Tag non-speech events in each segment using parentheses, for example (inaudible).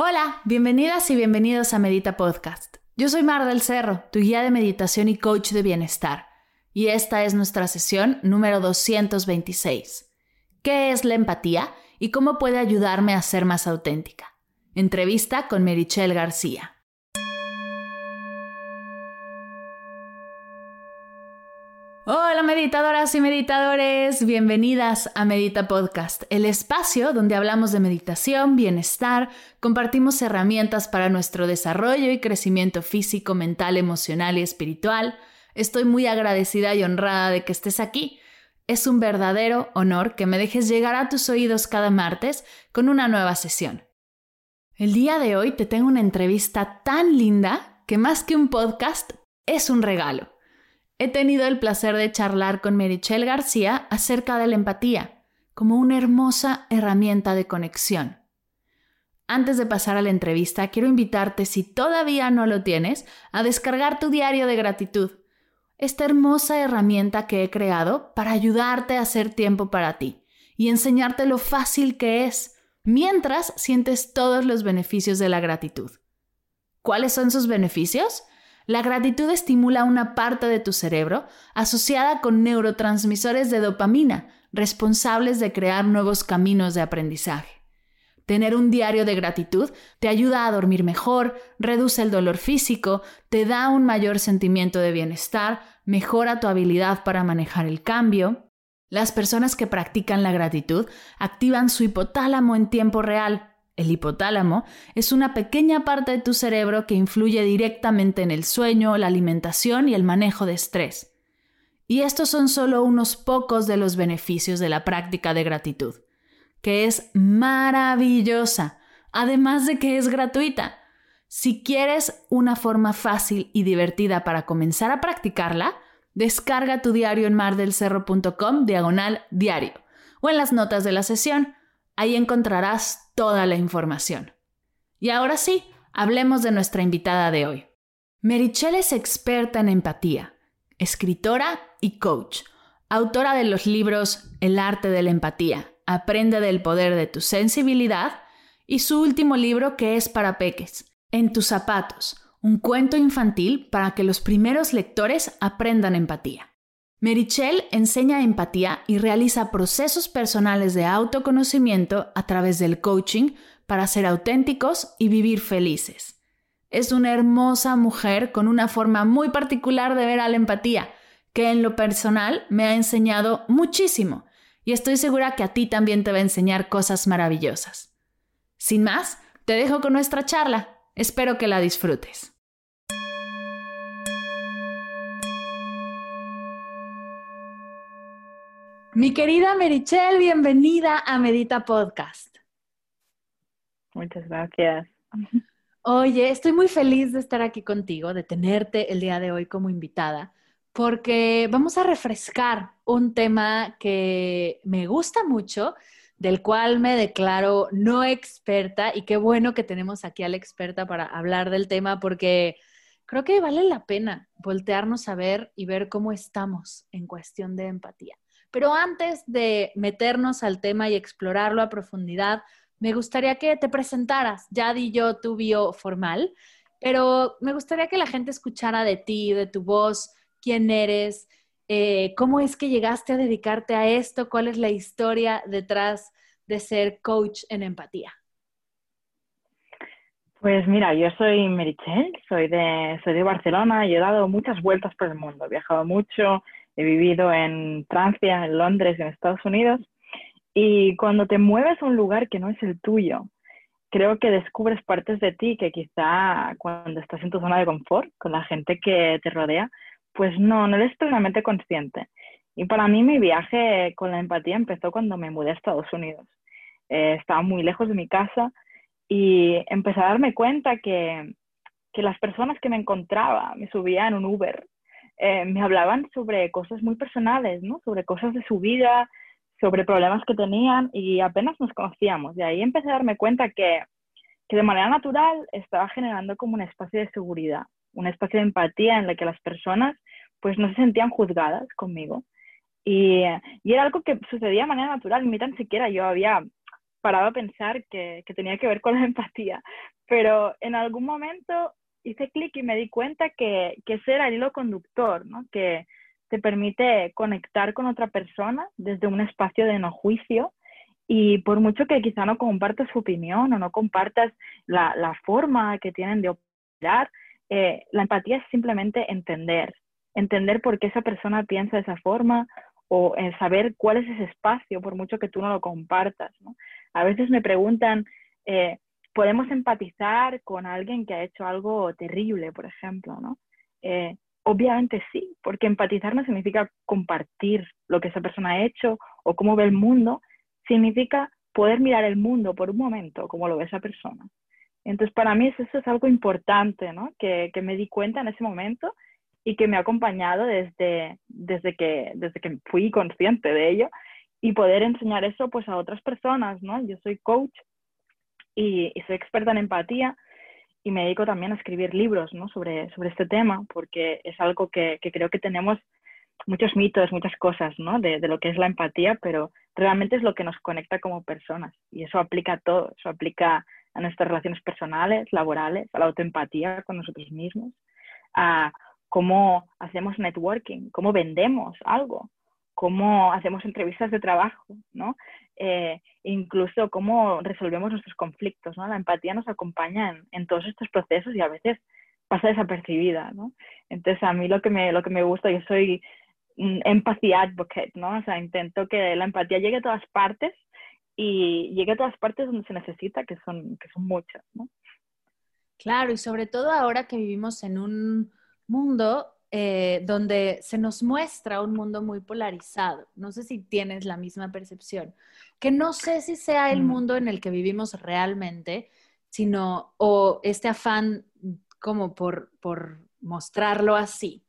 Hola, bienvenidas y bienvenidos a Medita Podcast. Yo soy Mar del Cerro, tu guía de meditación y coach de bienestar, y esta es nuestra sesión número 226. ¿Qué es la empatía y cómo puede ayudarme a ser más auténtica? Entrevista con Merichel García. Hola meditadoras y meditadores, bienvenidas a Medita Podcast, el espacio donde hablamos de meditación, bienestar, compartimos herramientas para nuestro desarrollo y crecimiento físico, mental, emocional y espiritual. Estoy muy agradecida y honrada de que estés aquí. Es un verdadero honor que me dejes llegar a tus oídos cada martes con una nueva sesión. El día de hoy te tengo una entrevista tan linda que más que un podcast es un regalo. He tenido el placer de charlar con Merichel García acerca de la empatía, como una hermosa herramienta de conexión. Antes de pasar a la entrevista, quiero invitarte, si todavía no lo tienes, a descargar tu diario de gratitud, esta hermosa herramienta que he creado para ayudarte a hacer tiempo para ti y enseñarte lo fácil que es, mientras sientes todos los beneficios de la gratitud. ¿Cuáles son sus beneficios? La gratitud estimula una parte de tu cerebro asociada con neurotransmisores de dopamina, responsables de crear nuevos caminos de aprendizaje. Tener un diario de gratitud te ayuda a dormir mejor, reduce el dolor físico, te da un mayor sentimiento de bienestar, mejora tu habilidad para manejar el cambio. Las personas que practican la gratitud activan su hipotálamo en tiempo real, el hipotálamo es una pequeña parte de tu cerebro que influye directamente en el sueño, la alimentación y el manejo de estrés. Y estos son solo unos pocos de los beneficios de la práctica de gratitud, que es maravillosa, además de que es gratuita. Si quieres una forma fácil y divertida para comenzar a practicarla, descarga tu diario en mardelcerro.com diagonal diario o en las notas de la sesión. Ahí encontrarás toda la información. Y ahora sí, hablemos de nuestra invitada de hoy. Merichelle es experta en empatía, escritora y coach, autora de los libros El arte de la empatía, Aprende del poder de tu sensibilidad y su último libro que es para peques, En tus zapatos, un cuento infantil para que los primeros lectores aprendan empatía. Merichel enseña empatía y realiza procesos personales de autoconocimiento a través del coaching para ser auténticos y vivir felices. Es una hermosa mujer con una forma muy particular de ver a la empatía, que en lo personal me ha enseñado muchísimo y estoy segura que a ti también te va a enseñar cosas maravillosas. Sin más, te dejo con nuestra charla. Espero que la disfrutes. Mi querida Merichel, bienvenida a Medita Podcast. Muchas gracias. Oye, estoy muy feliz de estar aquí contigo, de tenerte el día de hoy como invitada, porque vamos a refrescar un tema que me gusta mucho, del cual me declaro no experta y qué bueno que tenemos aquí a la experta para hablar del tema porque creo que vale la pena voltearnos a ver y ver cómo estamos en cuestión de empatía. Pero antes de meternos al tema y explorarlo a profundidad, me gustaría que te presentaras. Ya di yo tu bio formal, pero me gustaría que la gente escuchara de ti, de tu voz, quién eres, eh, cómo es que llegaste a dedicarte a esto, cuál es la historia detrás de ser coach en empatía. Pues mira, yo soy Merichel, soy de, soy de Barcelona y he dado muchas vueltas por el mundo, he viajado mucho, he vivido en Francia, en Londres, en Estados Unidos. Y cuando te mueves a un lugar que no es el tuyo, creo que descubres partes de ti que quizá cuando estás en tu zona de confort, con la gente que te rodea, pues no, no eres plenamente consciente. Y para mí mi viaje con la empatía empezó cuando me mudé a Estados Unidos. eh, estaba muy lejos de mi casa y empecé a darme cuenta que, que las personas que me encontraba, me subían en un Uber, eh, me hablaban sobre cosas muy personales, ¿no? Sobre cosas de su vida, sobre problemas que tenían y apenas nos conocíamos. Y ahí empecé a darme cuenta que, que de manera natural estaba generando como un espacio de seguridad, un espacio de empatía en el que las personas pues no se sentían juzgadas conmigo. Y, y, era algo que sucedía de manera natural, ni tan siquiera yo había parado a pensar que, que tenía que ver con la (laughs) empatía, pero en algún momento hice clic y me di cuenta que, que ese el hilo conductor, ¿no? que te permite conectar con otra persona desde un espacio de no juicio y por mucho que quizá no compartas su opinión o no compartas la, la forma que tienen de operar, eh, la empatía es simplemente entender, entender por qué esa persona piensa de esa forma o eh, saber cuál es ese espacio, por mucho que tú no lo compartas. ¿no? A veces me preguntan, eh, ¿podemos empatizar con alguien que ha hecho algo terrible, por ejemplo? ¿no? Eh, obviamente sí, porque empatizar no significa compartir lo que esa persona ha hecho o cómo ve el mundo, significa poder mirar el mundo por un momento como lo ve esa persona. Entonces, para mí eso, es algo importante, ¿no? Que, que, me di cuenta en ese momento y que me ha acompañado desde, desde, que, desde que fui consciente de ello y poder enseñar eso pues a otras personas, ¿no? Yo soy coach y, soy experta en empatía y me dedico también a escribir libros, ¿no? Sobre, sobre este tema porque es algo que, que creo que tenemos muchos mitos, muchas cosas, ¿no? De, de, lo que es la empatía, pero realmente es lo que nos conecta como personas y eso aplica a todo, eso aplica a nuestras relaciones personales, laborales, a la autoempatía con nosotros mismos, a cómo hacemos networking, cómo vendemos algo, cómo hacemos entrevistas de trabajo, ¿no? Eh, incluso cómo resolvemos nuestros conflictos, ¿no? La empatía nos acompaña en, todos estos procesos y a veces pasa desapercibida, ¿no? Entonces a mí lo que me, lo que me gusta, yo soy empathy advocate, ¿no? O sea, intento que la empatía llegue a todas partes y llegue a todas partes donde se necesita, que son, que son muchas, ¿no? Claro, y sobre todo ahora que vivimos en un mundo eh, donde se nos muestra un mundo muy polarizado. No sé si tienes la misma percepción, que no sé si sea el mm. mundo en el que vivimos realmente, sino o este afán como por, por mostrarlo así.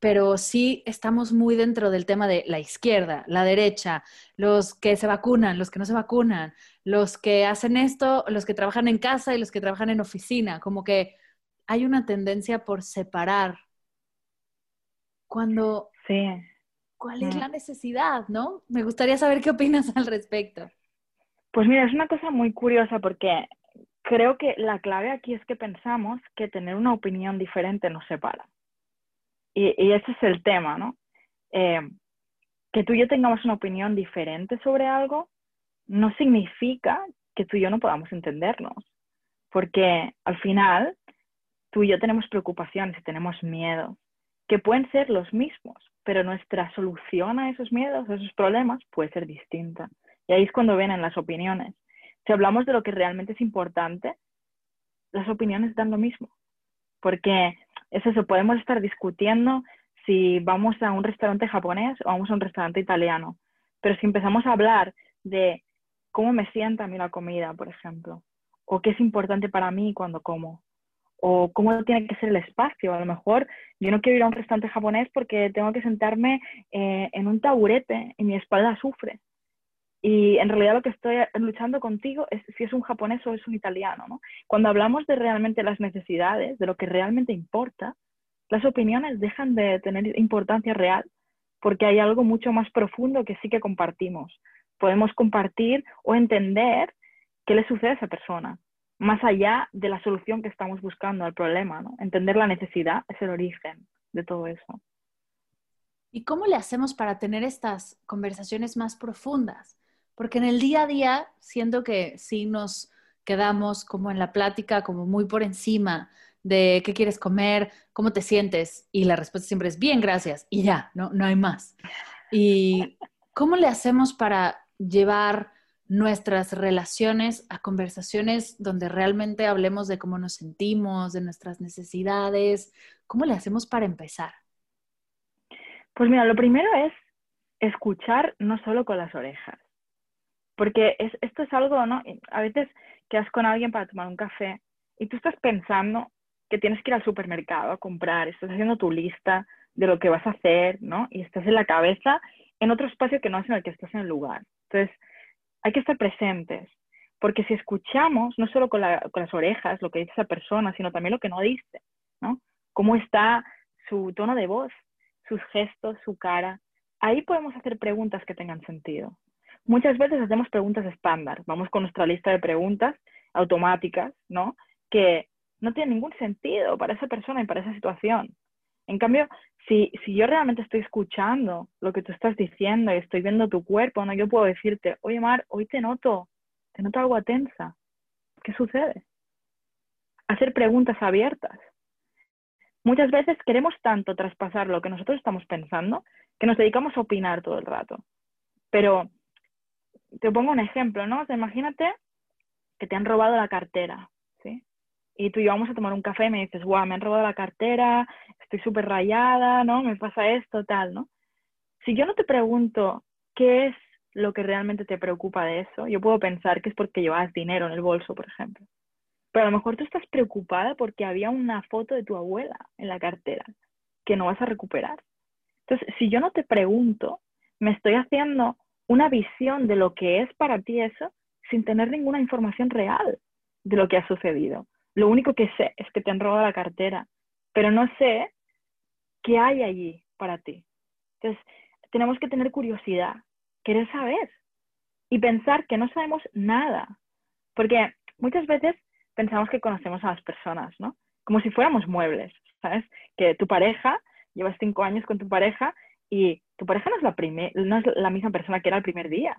Pero sí estamos muy dentro del tema de la izquierda, la derecha, los que se vacunan, los que no se vacunan, los que hacen esto, los que trabajan en casa y los que trabajan en oficina. Como que hay una tendencia por separar cuando... Sí. ¿Cuál es la necesidad, no? Me gustaría saber qué opinas al respecto. Pues mira, es una cosa muy curiosa porque creo que la clave aquí es que pensamos que tener una opinión diferente nos separa. Y, y ese es el tema, ¿no? Eh, que tú y yo tengamos una opinión diferente sobre algo no significa que tú y yo no podamos entendernos. Porque al final, tú y yo tenemos preocupaciones y tenemos miedo que pueden ser los mismos, pero nuestra solución a esos miedos, a esos problemas, puede ser distinta. Y ahí es cuando vienen las opiniones. Si hablamos de lo que realmente es importante, las opiniones dan lo mismo. Porque es eso, podemos estar discutiendo si vamos a un restaurante japonés o vamos a un restaurante italiano. Pero si empezamos a hablar de cómo me sienta a mí la comida, por ejemplo, o qué es importante para mí cuando como, o cómo tiene que ser el espacio. A lo mejor yo no quiero ir a un restaurante japonés porque tengo que sentarme eh, en un taburete y mi espalda sufre. Y en realidad lo que estoy luchando contigo es si es un japonés o es un italiano. ¿no? Cuando hablamos de realmente las necesidades, de lo que realmente importa, las opiniones dejan de tener importancia real porque hay algo mucho más profundo que sí que compartimos. Podemos compartir o entender qué le sucede a esa persona, más allá de la solución que estamos buscando al problema, ¿no? Entender la necesidad es el origen de todo eso. ¿Y cómo le hacemos para tener estas conversaciones más profundas? Porque en el día a día siento que sí nos quedamos como en la plática, como muy por encima de qué quieres comer, cómo te sientes, y la respuesta siempre es bien, gracias, y ya, no, no hay más. ¿Y cómo le hacemos para llevar nuestras relaciones a conversaciones donde realmente hablemos de cómo nos sentimos, de nuestras necesidades. ¿Cómo le hacemos para empezar? Pues mira, lo primero es escuchar no solo con las orejas. Porque es, esto es algo, ¿no? A veces quedas con alguien para tomar un café y tú estás pensando que tienes que ir al supermercado a comprar, estás haciendo tu lista de lo que vas a hacer, ¿no? Y estás en la cabeza en otro espacio que no es en el que estás en el lugar. Entonces, hay que estar presentes, porque si escuchamos, no solo con, las orejas, lo que dice esa persona, sino también lo que no dice, ¿no? Cómo está su tono de voz, sus gestos, su cara. Ahí podemos hacer preguntas que tengan sentido. Muchas veces hacemos preguntas estándar, vamos con nuestra lista de preguntas automáticas, ¿no? Que no tienen ningún sentido para esa persona y para esa situación. En cambio, si, si yo realmente estoy escuchando lo que tú estás diciendo y estoy viendo tu cuerpo, ¿no? yo puedo decirte, oye Mar, hoy te noto, te noto algo tensa. ¿Qué sucede? Hacer preguntas abiertas. Muchas veces queremos tanto traspasar lo que nosotros estamos pensando que nos dedicamos a opinar todo el rato. Pero te pongo un ejemplo, ¿no? imagínate que te han robado la cartera. Y tú y vamos a tomar un café y me dices, guau, me han robado la cartera, estoy súper rayada, ¿no? Me pasa esto, tal, ¿no? Si yo no te pregunto qué es lo que realmente te preocupa de eso, yo puedo pensar que es porque llevas dinero en el bolso, por ejemplo. Pero a lo mejor tú estás preocupada porque había una foto de tu abuela en la cartera que no vas a recuperar. Entonces, si yo no te pregunto, me estoy haciendo una visión de lo que es para ti eso sin tener ninguna información real de lo que ha sucedido. Lo único que sé es que te han robado la cartera, pero no sé qué hay allí para ti. Entonces, tenemos que tener curiosidad, querer saber y pensar que no sabemos nada, porque muchas veces pensamos que conocemos a las personas, ¿no? Como si fuéramos muebles, ¿sabes? Que tu pareja, llevas cinco años con tu pareja y tu pareja no es la, no es la misma persona que era el primer día.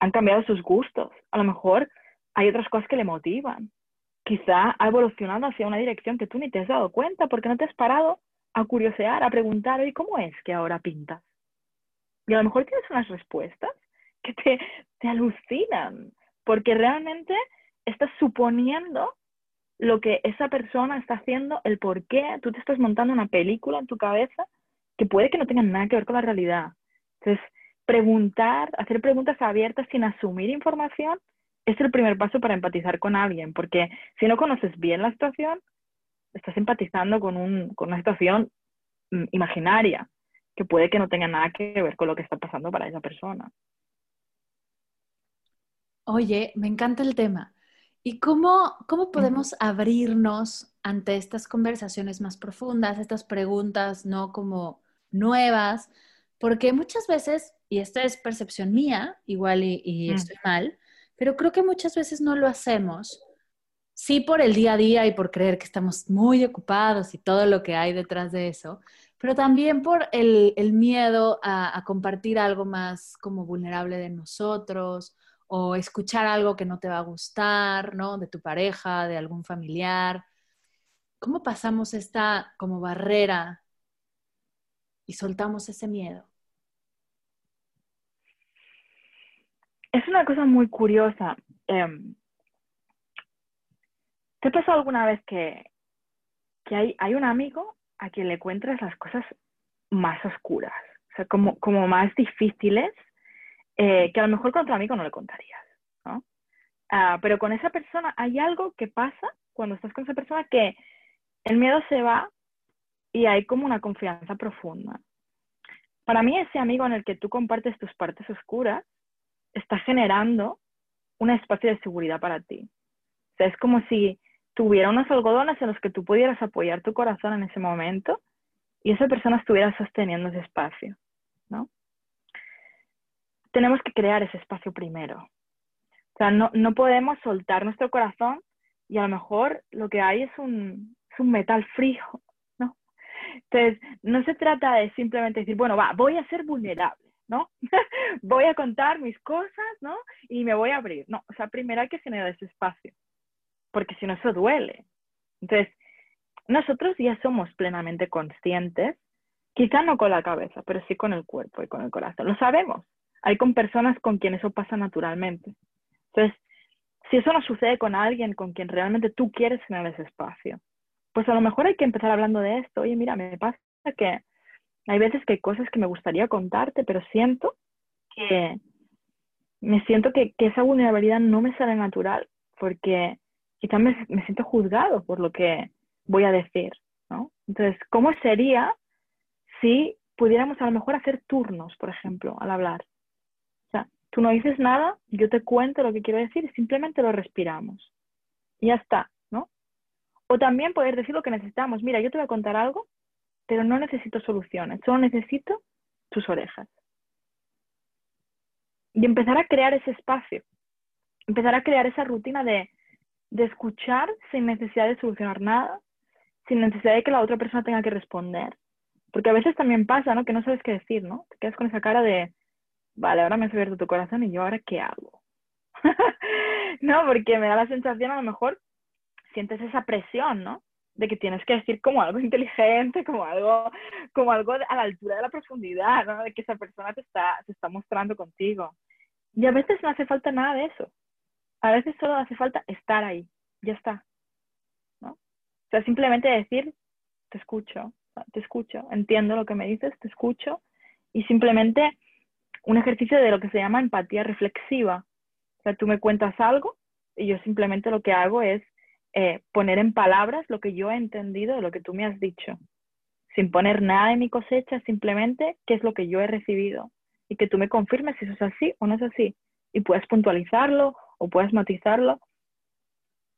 Han cambiado sus gustos. A lo mejor hay otras cosas que le motivan. Quizá ha evolucionado hacia una dirección que tú ni te has dado cuenta porque no te has parado a curiosear, a preguntar, oye, ¿cómo es que ahora pintas? Y a lo mejor tienes unas respuestas que te, te alucinan, porque realmente estás suponiendo lo que esa persona está haciendo, el por qué, tú te estás montando una película en tu cabeza que puede que no tenga nada que ver con la realidad. Entonces, preguntar, hacer preguntas abiertas sin asumir información es el primer paso para empatizar con alguien, porque si no conoces bien la situación, estás empatizando con, un, con una situación mm, imaginaria que puede que no tenga nada que ver con lo que está pasando para esa persona. Oye, me encanta el tema. ¿Y cómo, cómo podemos abrirnos ante estas conversaciones más profundas, estas preguntas no como nuevas? Porque muchas veces, y esta es percepción mía, igual y, mm. estoy mal, pero creo que muchas veces no lo hacemos, sí por el día a día y por creer que estamos muy ocupados y todo lo que hay detrás de eso, pero también por el, miedo a, a compartir algo más como vulnerable de nosotros o escuchar algo que no te va a gustar, ¿no? De tu pareja, de algún familiar. ¿Cómo pasamos esta como barrera y soltamos ese miedo? Es una cosa muy curiosa. Em, ¿Te pasado alguna vez que, que hay, hay, un amigo a quien le cuentas las cosas más oscuras, o sea, como, como más difíciles eh, que a lo mejor con otro amigo no le contarías, ¿no? Ah, pero con esa persona hay algo que pasa cuando estás con esa persona que el miedo se va y hay como una confianza profunda. Para mí ese amigo en el que tú compartes tus partes oscuras está generando un espacio de seguridad para ti. O sea, es como si tuviera unos algodones en los que tú pudieras apoyar tu corazón en ese momento y esa persona estuviera sosteniendo ese espacio, ¿no? tenemos que crear ese espacio primero. O sea, no, no podemos soltar nuestro corazón y a lo mejor lo que hay es un, es un metal frío, ¿no? Entonces, no se trata de simplemente decir, bueno, va, voy a ser vulnerable, ¿no? (laughs) voy a contar mis cosas, ¿no? Y me voy a abrir. No, o sea, primero hay que generar ese espacio, porque si no, eso duele. Entonces, nosotros ya somos plenamente conscientes, quizá no con la cabeza, pero sí con el cuerpo y con el corazón. Lo sabemos, hay con personas con quien eso pasa naturalmente. Entonces, si eso no sucede con alguien con quien realmente tú quieres tener ese espacio, pues a lo mejor hay que empezar hablando de esto. Oye, mira, me pasa que hay veces que hay cosas que me gustaría contarte, pero siento que me siento que, esa vulnerabilidad no me sale natural porque quizás me, siento juzgado por lo que voy a decir, ¿no? Entonces, ¿cómo sería si pudiéramos a lo mejor hacer turnos, por ejemplo, al hablar? O sea, tú no dices nada, yo te cuento lo que quiero decir simplemente lo respiramos. Y ya está, ¿no? O también poder decir lo que necesitamos. Mira, yo te voy a contar algo, pero no necesito soluciones, solo necesito tus orejas y empezar a crear ese espacio, empezar a crear esa rutina de, escuchar sin necesidad de solucionar nada, sin necesidad de que la otra persona tenga que responder. Porque a veces también pasa, ¿no? Que no sabes qué decir, ¿no? Te quedas con esa cara de, vale, ahora me has abierto tu corazón y yo ahora qué hago. (laughs) no, porque me da la sensación, a lo mejor sientes esa presión, ¿no? De que tienes que decir como algo (laughs) inteligente, como algo, como algo a la altura de la profundidad, ¿no? De que esa persona te está, te está mostrando contigo. Y a veces no hace falta nada de eso. A veces solo hace falta estar ahí. Ya está. ¿no? O sea, simplemente decir, te escucho, te escucho, entiendo lo que me dices, te escucho. Y simplemente un ejercicio de lo que se llama empatía reflexiva. O sea, tú me cuentas algo y yo simplemente lo que hago es eh, poner en palabras lo que yo he entendido de lo que tú me has dicho. Sin poner nada en mi cosecha, simplemente qué es lo que yo he recibido y que tú me confirmes si eso es así o no es así. Y puedes puntualizarlo o puedes matizarlo,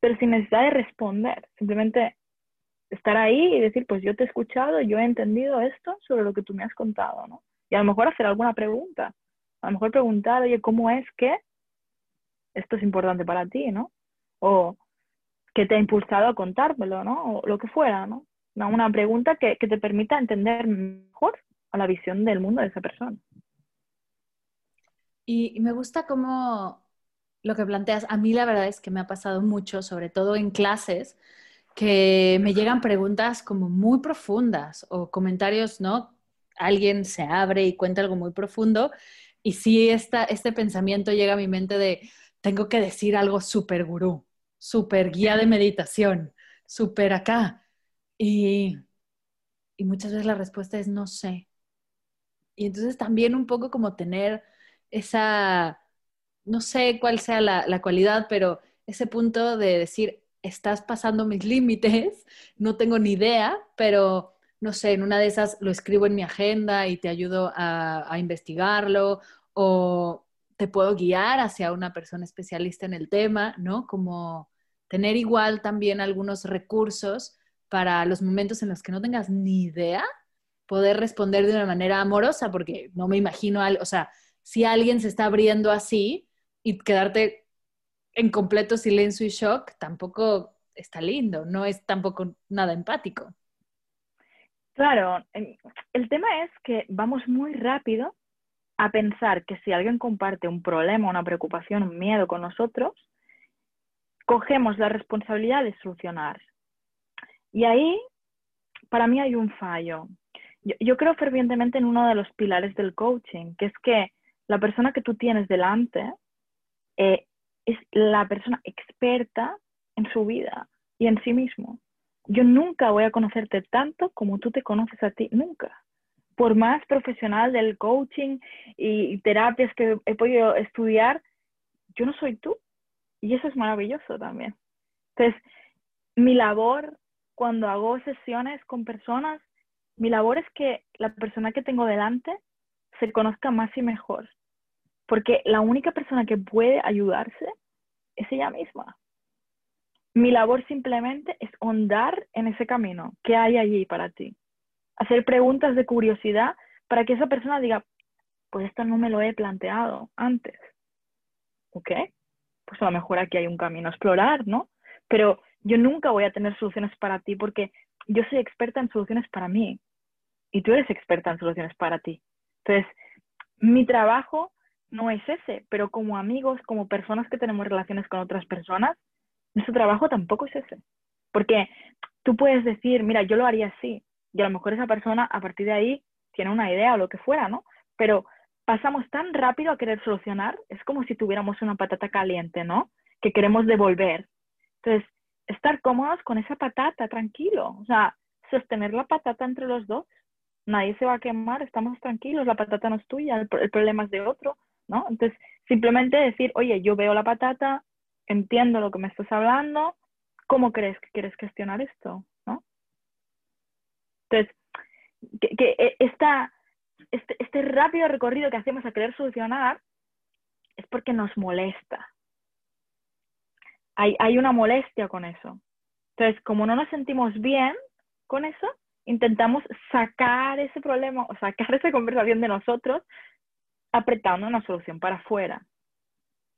pero sin necesidad de responder, simplemente estar ahí y decir, pues yo te he escuchado, yo he entendido esto sobre lo que tú me has contado, ¿no? Y a lo mejor hacer alguna pregunta, a lo mejor preguntar, oye, ¿cómo es que esto es importante para ti, ¿no? O qué te ha impulsado a contármelo, ¿no? O lo que fuera, ¿no? Una pregunta que, que te permita entender mejor a la visión del mundo de esa persona. Y, me gusta cómo lo que planteas, a mí la verdad es que me ha pasado mucho, sobre todo en clases, que me llegan preguntas como muy profundas o comentarios, ¿no? Alguien se abre y cuenta algo muy profundo y sí esta, este pensamiento llega a mi mente de, tengo que decir algo súper gurú, súper guía de meditación, súper acá. Y, y muchas veces la respuesta es no sé. Y entonces también un poco como tener esa, no sé cuál sea la, cualidad, pero ese punto de decir, estás pasando mis límites, no tengo ni idea, pero no sé, en una de esas lo escribo en mi agenda y te ayudo a, a, investigarlo o te puedo guiar hacia una persona especialista en el tema, ¿no? Como tener igual también algunos recursos para los momentos en los que no tengas ni idea, poder responder de una manera amorosa, porque no me imagino, algo, o sea, si alguien se está abriendo así y quedarte en completo silencio y shock, tampoco está lindo, no es tampoco nada empático. Claro, el tema es que vamos muy rápido a pensar que si alguien comparte un problema, una preocupación, un miedo con nosotros, cogemos la responsabilidad de solucionar. Y ahí, para mí hay un fallo. Yo, creo fervientemente en uno de los pilares del coaching, que es que la persona que tú tienes delante eh, es la persona experta en su vida y en sí mismo. Yo nunca voy a conocerte tanto como tú te conoces a ti, nunca. Por más profesional del coaching y terapias que he podido estudiar, yo no soy tú. Y eso es maravilloso también. Entonces, mi labor cuando hago sesiones con personas, mi labor es que la persona que tengo delante se conozca más y mejor. Porque la única persona que puede ayudarse es ella misma. Mi labor simplemente es hondar en ese camino. ¿Qué hay allí para ti? Hacer preguntas de curiosidad para que esa persona diga, pues esto no me lo he planteado antes. ¿Ok? Pues a lo mejor aquí hay un camino a explorar, ¿no? Pero yo nunca voy a tener soluciones para ti porque yo soy experta en soluciones para mí y tú eres experta en soluciones para ti. Entonces, mi trabajo no es ese, pero como amigos, como personas que tenemos relaciones con otras personas, nuestro trabajo tampoco es ese. Porque tú puedes decir, mira, yo lo haría así, y a lo mejor esa persona a partir de ahí tiene una idea o lo que fuera, ¿no? Pero pasamos tan rápido a querer solucionar, es como si tuviéramos una patata caliente, ¿no? Que queremos devolver. Entonces, estar cómodos con esa patata, tranquilo, o sea, sostener la patata entre los dos, nadie se va a quemar, estamos tranquilos, la patata no es tuya, el, problema es de otro, ¿no? Entonces, Simplemente decir, oye, yo veo la patata, entiendo lo que me estás hablando, ¿cómo crees que quieres gestionar esto? Entonces, que, e, esta, este, este rápido recorrido que hacemos a querer solucionar es porque nos molesta. Hay, hay una molestia con eso. Entonces, como no nos sentimos bien con eso, intentamos sacar ese problema o sacar (laughs) esa conversación de nosotros apretando una solución para afuera.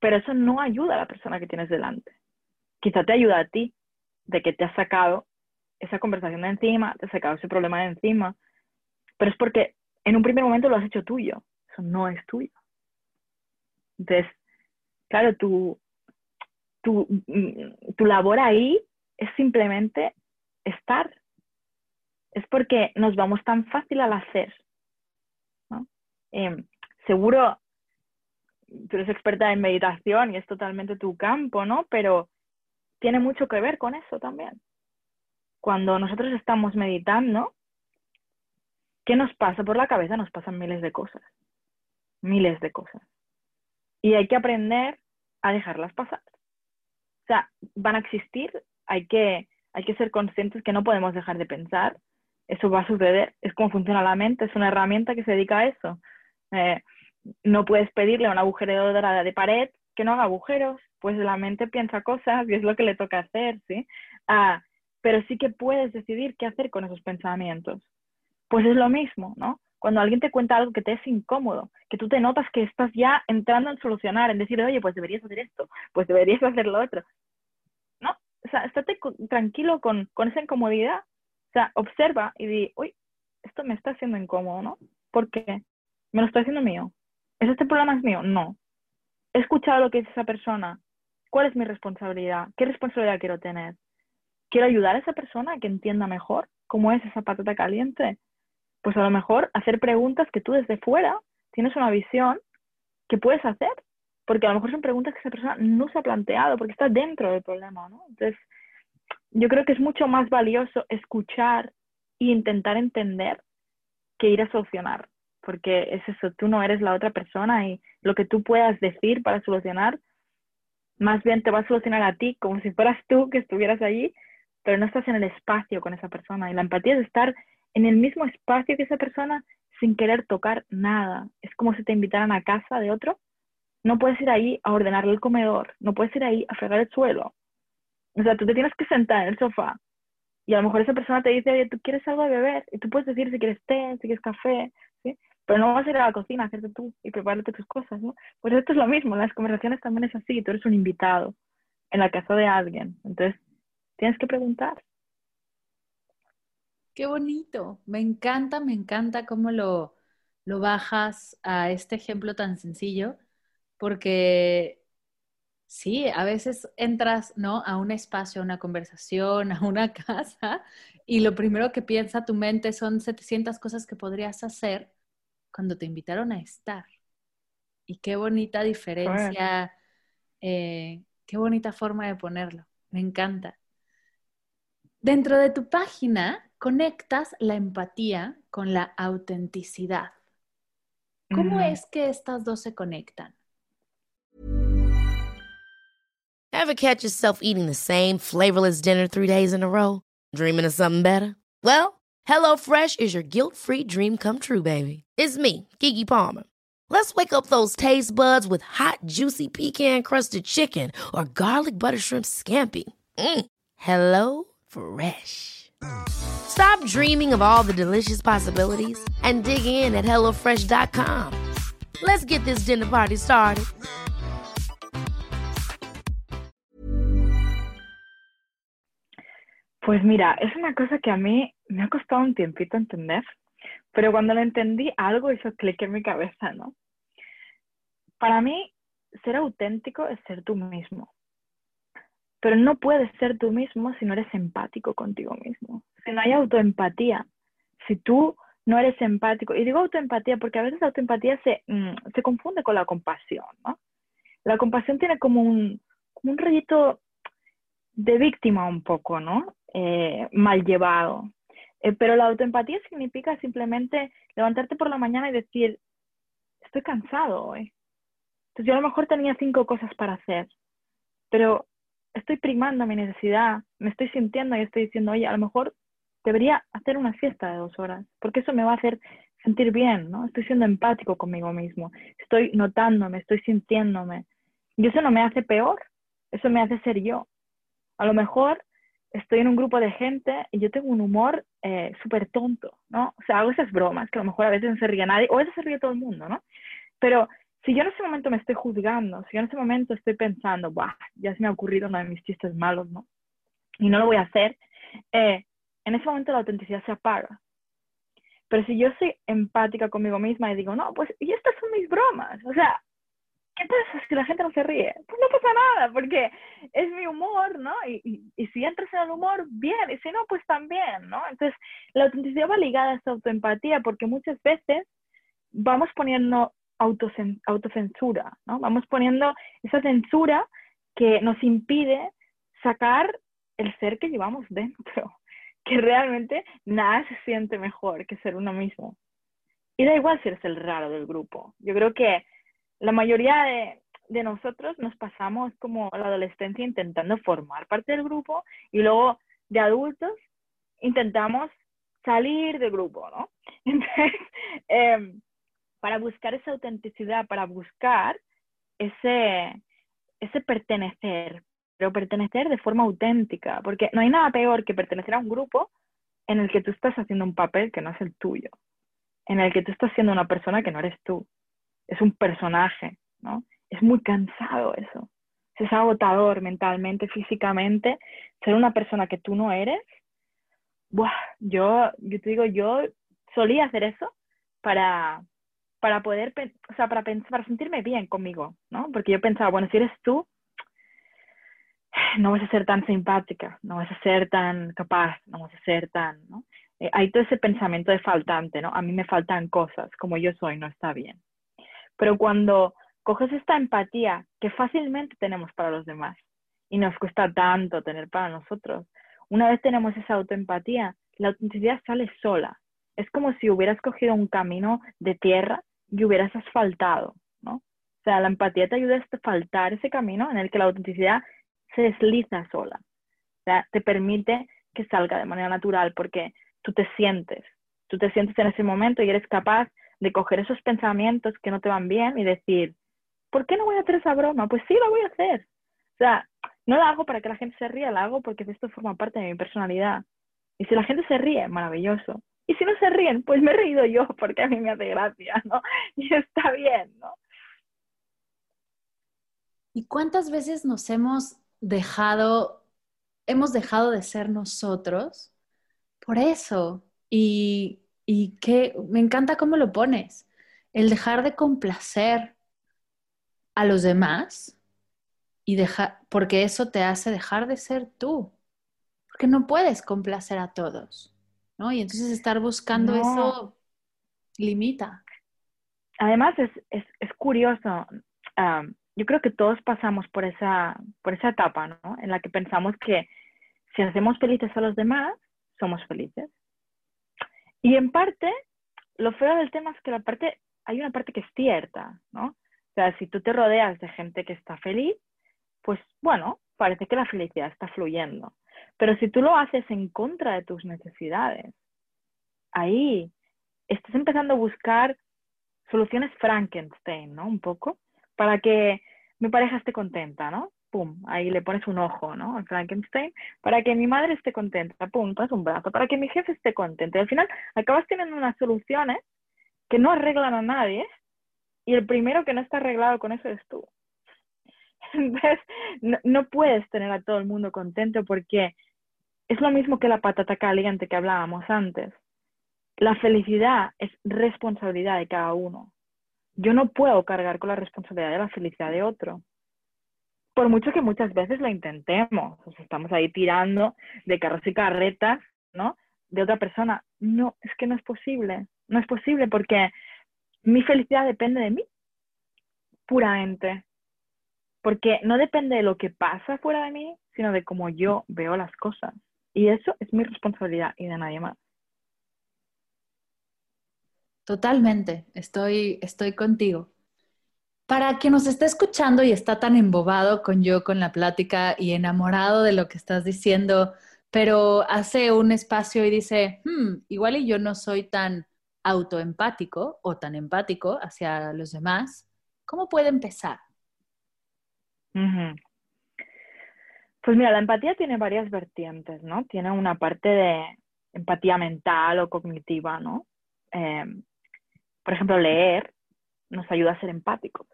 Pero eso no ayuda a la persona que tienes delante. Quizá te ayuda a ti, de que te has sacado esa conversación de encima, te has sacado ese problema de encima, pero es porque en un primer momento lo has hecho tuyo. Eso no es tuyo. Entonces, claro, tu, tu, mm, tu labor ahí es simplemente estar. Es porque nos vamos tan fácil al hacer. Em, seguro tú eres experta en meditación y es totalmente tu campo, ¿no? Pero tiene mucho que ver con eso también. Cuando nosotros estamos meditando, ¿qué nos pasa por la cabeza? Nos pasan miles de cosas. Miles de cosas. Y hay que aprender a dejarlas pasar. O sea, van a existir, hay que, hay que ser conscientes que no podemos dejar de pensar. Eso va a suceder. Es como funciona la mente, es una herramienta que se dedica a eso. Eh, no puedes pedirle a una agujeradora de pared que no haga agujeros, pues la mente piensa cosas y es lo que le toca hacer, ¿sí? Ah, pero sí que puedes decidir qué hacer con esos pensamientos. Pues es lo mismo, ¿no? Cuando alguien te cuenta algo que te es incómodo, que tú te notas que estás ya entrando en solucionar, en decir, oye, pues deberías hacer esto, pues deberías (laughs) hacer lo otro. No, o sea, estate tranquilo con, con esa incomodidad. O sea, observa y di, uy, esto me está haciendo incómodo, ¿no? ¿Por qué? Me lo está haciendo mío. ¿Es este problema es mío? No. He escuchado lo que dice esa persona. ¿Cuál es mi responsabilidad? ¿Qué responsabilidad quiero tener? ¿Quiero ayudar a esa persona a que entienda mejor cómo es esa patata caliente? Pues a lo mejor hacer preguntas que tú desde fuera tienes una visión que puedes hacer, porque a lo mejor son preguntas que esa persona no se ha planteado, porque está dentro del problema, ¿no? Entonces, yo creo que es mucho más valioso escuchar e intentar entender que ir a solucionar porque es eso, tú no eres la otra persona y lo que tú puedas decir para solucionar, más bien te va a solucionar a ti, como si fueras tú que estuvieras allí, pero no estás en el espacio con esa persona. Y la empatía es estar en el mismo espacio que esa persona sin querer tocar nada. Es como si te invitaran a casa de otro. No puedes ir ahí a ordenarle el comedor, no puedes ir ahí a fregar el suelo. O sea, tú te tienes que sentar en el sofá y a lo mejor esa persona te dice, oye, ¿tú quieres algo de beber? Y tú puedes decir si quieres té, si quieres café, pero no vas a ir a la cocina a hacerte tú y prepararte tus cosas, ¿no? Pues esto es lo mismo, las conversaciones también es así, tú eres un invitado en la casa de alguien, entonces tienes que preguntar. Qué bonito, me encanta, me encanta cómo lo, lo bajas a este ejemplo tan sencillo, porque sí, a veces entras, ¿no? A un espacio, a una conversación, (laughs) a una casa, y lo primero que piensa tu mente son 700 cosas que podrías hacer cuando te invitaron a estar. Y qué bonita diferencia, eh, qué bonita forma de ponerlo. Me encanta. Dentro de tu página conectas la empatía con la autenticidad. ¿Cómo es que estas dos se conectan? Ever catch yourself eating the same flavorless dinner three days in a row? Dreaming of something better? Well, HelloFresh is your guilt-free dream come true, baby. It's me, Kiki Palmer. Let's wake up those taste buds with hot, juicy pecan-crusted chicken or garlic butter shrimp scampi. Mm. Hello Fresh. Stop dreaming of all the delicious possibilities and dig in at HelloFresh.com. Let's get this dinner party started. Pues mira, es una cosa que a mí me ha costado un tiempito entender, pero cuando lo entendí, algo hizo clic en mi cabeza, ¿no? Para mí, ser auténtico es ser tú mismo. Pero no puedes ser tú mismo si no eres empático contigo mismo. Si no hay autoempatía, si tú no eres empático, y digo autoempatía porque a veces la autoempatía se, mm, se confunde con la compasión, ¿no? La compasión tiene como un, como un rollito de víctima un poco, ¿no? Eh, mal llevado. Eh, pero la autoempatía significa simplemente levantarte por la mañana y decir, estoy cansado hoy, Entonces yo a lo mejor tenía cinco cosas para hacer, pero estoy primando mi necesidad, me estoy sintiendo y estoy diciendo, oye, a lo mejor debería hacer una siesta de dos horas, porque eso me va a hacer sentir bien, ¿no? Estoy siendo empático conmigo mismo, estoy notándome, estoy sintiéndome. Y eso no me hace peor, eso me hace ser yo. A lo mejor estoy en un grupo de gente y yo tengo un humor eh, súper tonto, ¿no? O sea, hago esas bromas que a lo mejor a veces no se ríe nadie, o a veces se ríe todo el mundo, ¿no? Pero si yo en ese momento me estoy juzgando, si yo en ese momento estoy pensando, Buah, ya se me ha ocurrido uno de mis chistes malos, ¿no? Y no lo voy a hacer, eh, en ese momento la autenticidad se apaga. Pero si yo soy empática conmigo misma y digo, no, pues, y estas son mis bromas, o sea, ¿qué pasa si la gente no se ríe? Pues no pasa nada, porque es mi humor, ¿no? Y, y, si entras en el humor, bien, y si no, pues también, ¿no? Entonces, la autenticidad va ligada a esta autoempatía, porque muchas veces vamos poniendo autocensura, ¿no? Vamos poniendo esa censura que nos impide sacar el ser que llevamos dentro, (laughs) que realmente nada se siente mejor que ser uno mismo. Y da igual si eres el raro del grupo. Yo creo que la mayoría de, de nosotros nos pasamos como la adolescencia intentando formar parte del grupo y luego de adultos intentamos salir del grupo, ¿no? (laughs) Entonces, eh, para buscar esa autenticidad, para buscar ese, ese pertenecer, pero pertenecer de forma auténtica, porque no hay nada peor que pertenecer a un grupo en el que tú estás haciendo un papel que no es el tuyo, en el que tú estás siendo una persona que no eres tú, es un personaje, ¿no? Es muy cansado eso, es agotador mentalmente, físicamente, ser una persona que tú no eres. Buah, yo, yo te digo, yo solía hacer eso para, para poder, o sea, para, para sentirme bien conmigo, ¿no? Porque yo pensaba, bueno, si eres tú, no vas a ser tan simpática, no vas a ser tan capaz, no vas a ser tan, ¿no? Eh, hay todo ese pensamiento de faltante, ¿no? A mí me faltan cosas, como yo soy, no está bien. Pero cuando coges esta empatía que fácilmente tenemos para los demás y nos cuesta tanto tener para nosotros, una vez tenemos esa autoempatía, la autenticidad sale sola. Es como si hubieras cogido un camino de tierra y hubieras asfaltado, ¿no? O sea, la empatía te ayuda a asfaltar ese camino en el que la autenticidad se desliza sola. O sea, te permite que salga de manera natural porque tú te sientes, tú te sientes en ese momento y eres capaz de coger esos pensamientos que no te van bien y decir, ¿por qué no voy a hacer esa broma? Pues sí, la voy a hacer. O sea, no la hago para que la gente se ría, la hago porque esto forma parte de mi personalidad. Y si la gente se ríe, maravilloso. Y si no se ríen, pues me he reído yo (laughs) porque a mí me hace gracia, ¿no? (laughs) Y está bien, ¿no? ¿Y cuántas veces nos hemos dejado, hemos dejado de ser nosotros por eso? Y, y que me encanta cómo lo pones, el dejar de complacer a los demás y dejar, porque eso te hace dejar de ser tú, porque no puedes complacer a todos. ¿No? Y entonces estar buscando eso limita. Además, es, es, curioso. yo creo que todos pasamos por esa, por esa etapa, ¿no? En la que pensamos que si hacemos felices a los demás, somos felices. Y en parte, lo feo del tema es que la parte, hay una parte que es cierta, ¿no? O sea, si tú te rodeas de gente que está feliz, pues bueno, parece que la felicidad está fluyendo. Pero si tú lo haces en contra de tus necesidades, ahí estás empezando a buscar soluciones Frankenstein, ¿no? Un poco, para que mi pareja esté contenta, ¿no? Pum, ahí le pones un ojo, ¿no? Frankenstein, para que mi madre esté contenta, pum, pones un brazo, para que mi jefe esté contento. Y al final acabas teniendo unas soluciones que no arreglan a nadie y el primero que no está arreglado con eso es tú. (laughs) Entonces, no, puedes tener a todo el mundo contento porque es lo mismo que la patata caliente que hablábamos antes. La felicidad es responsabilidad de cada uno. Yo no puedo cargar con la responsabilidad de la felicidad de otro. Por mucho que muchas veces lo intentemos, estamos ahí tirando de carros y carretas, ¿no? De otra persona. No, es que no es posible. No es posible porque mi felicidad depende de mí, puramente porque no depende de lo que pasa fuera de mí, sino de cómo yo veo las cosas. Y eso es mi responsabilidad y de nadie más. Totalmente, estoy, estoy contigo. Para quien nos está escuchando y está tan embobado con yo, con la plática y enamorado de lo que estás diciendo, pero hace un espacio y dice, hmm, igual y yo no soy tan autoempático o tan empático hacia los demás, ¿cómo puede empezar? Pues mira, la empatía tiene varias vertientes, ¿no? Tiene una parte de empatía mental o cognitiva, ¿no? Em, por ejemplo, leer nos ayuda a ser empáticos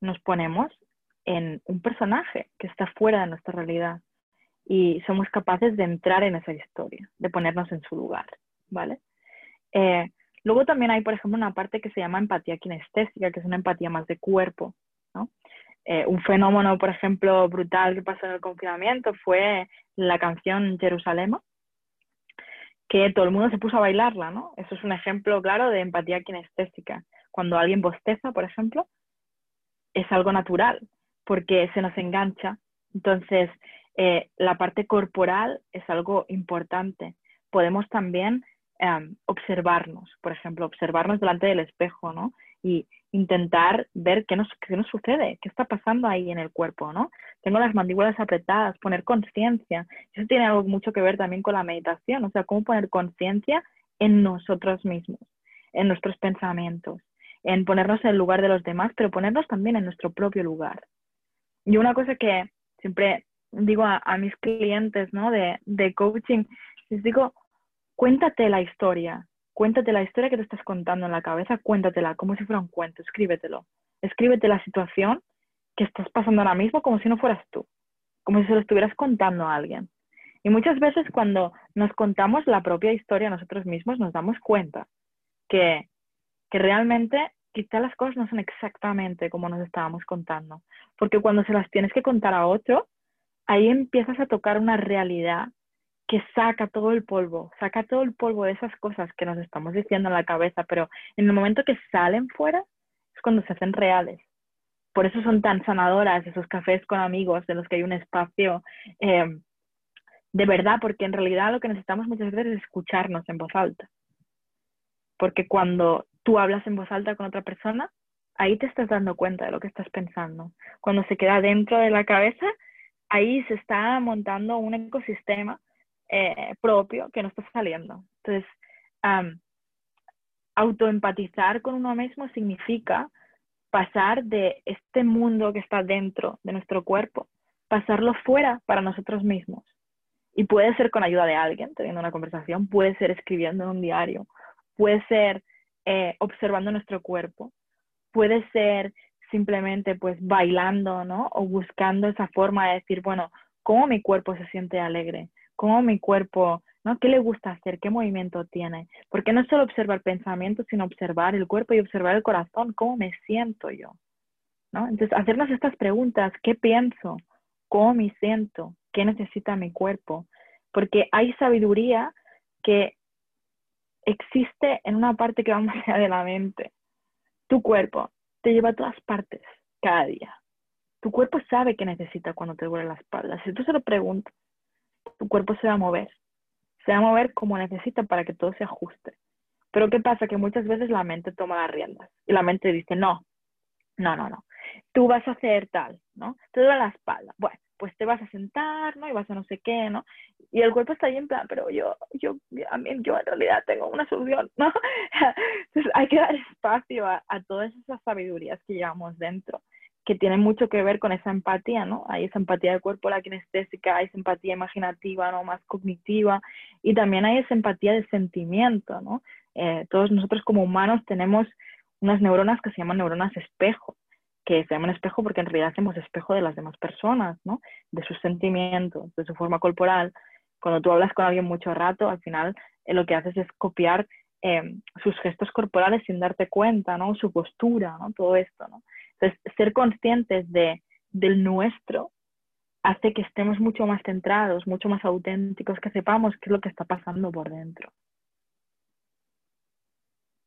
nos ponemos en un personaje que está fuera de nuestra realidad y somos capaces de entrar en esa historia, de ponernos en su lugar, ¿vale? Eh, luego también hay, por ejemplo, una parte que se llama empatía kinestésica, que es una empatía más de cuerpo, ¿no? Eh, un fenómeno, por ejemplo, brutal que pasó en el confinamiento fue la canción Jerusalema, que todo el mundo se puso a bailarla, ¿no? Eso es un ejemplo claro de empatía kinestésica. Cuando alguien bosteza, por ejemplo, es algo natural porque se nos engancha. Entonces, eh, la parte corporal es algo importante. Podemos también em, observarnos, por ejemplo, observarnos delante del espejo, ¿no? Y intentar ver qué nos, qué nos sucede, qué está pasando ahí en el cuerpo, ¿no? Tengo las mandíbulas apretadas, poner conciencia. Eso tiene algo mucho que ver también con la meditación, o sea, cómo poner conciencia en nosotros mismos, en nuestros pensamientos en ponernos en el lugar de los demás, pero ponernos también en nuestro propio lugar. Y una cosa que siempre digo a, mis clientes ¿no? de, de coaching, les digo, cuéntate la historia, cuéntate la historia que te estás contando en la cabeza, cuéntatela como si fuera un cuento, escríbetelo. Escríbete la situación que estás pasando ahora mismo como si no fueras tú, como si se lo estuvieras contando a alguien. Y muchas veces cuando nos contamos la propia historia nosotros mismos nos damos cuenta que que realmente quizá las cosas no son exactamente como nos estábamos contando. Porque cuando se las tienes que contar a otro, ahí empiezas a tocar una realidad que saca todo el polvo, saca todo el polvo de esas cosas que nos estamos diciendo en la cabeza, pero en el momento que salen fuera es cuando se hacen reales. Por eso son tan sanadoras esos cafés con amigos en los que hay un espacio eh, de verdad, porque en realidad lo que necesitamos muchas veces es escucharnos en voz alta. Porque cuando tú hablas en voz alta con otra persona, ahí te estás dando cuenta de lo que estás pensando. Cuando se queda dentro de la cabeza, ahí se está montando un ecosistema eh, propio que no está saliendo. Entonces, autoempatizar con uno mismo significa pasar de este mundo que está dentro de nuestro cuerpo, pasarlo fuera para nosotros mismos. Y puede ser con ayuda de alguien, teniendo una conversación, puede ser escribiendo en un diario, puede ser eh, observando nuestro cuerpo. Puede ser simplemente pues bailando, ¿no? O buscando esa forma de decir, bueno, ¿cómo mi cuerpo se siente alegre? ¿Cómo mi cuerpo, ¿no? ¿Qué le gusta hacer? ¿Qué movimiento tiene? Porque no solo observar pensamiento, sino observar el cuerpo y observar el corazón, ¿cómo me siento yo? ¿No? Entonces, hacernos estas preguntas, ¿qué pienso? ¿Cómo me siento? ¿Qué necesita mi cuerpo? Porque hay sabiduría que existe en una parte que va más (laughs) allá de la mente. Tu cuerpo te lleva a todas partes cada día. Tu cuerpo sabe qué necesita cuando te duele la espalda. Si tú se lo preguntas, tu cuerpo se va a mover. Se va a mover como necesita para que todo se ajuste. Pero ¿qué pasa? Que muchas veces la mente toma las riendas y la mente dice, no, no, no, no, tú vas a hacer tal, ¿no? Te duele la espalda. Bueno, pues te vas a sentar, ¿no? Y vas a no sé qué, ¿no? Y el cuerpo está ahí en plan, pero yo, yo, a mí, yo en realidad tengo una solución, ¿no? (laughs) Entonces hay que dar espacio a, todas esas sabidurías que llevamos dentro, que tienen mucho que ver con esa empatía, ¿no? Hay esa empatía del cuerpo, la kinestésica, hay esa empatía imaginativa, ¿no? Más cognitiva, y también hay esa empatía de sentimiento, ¿no? Eh, todos nosotros como humanos tenemos unas neuronas que se llaman neuronas espejo, que se llaman espejo porque en realidad hacemos espejo de las demás personas, ¿no? De sus sentimientos, de su forma corporal. Cuando tú hablas con alguien mucho rato, al final eh, lo que haces es copiar em, sus gestos corporales sin darte cuenta, ¿no? Su postura, ¿no? Todo esto, ¿no? Entonces, ser conscientes de, del nuestro hace que estemos mucho más centrados, mucho más auténticos, que sepamos qué es lo que está pasando por dentro.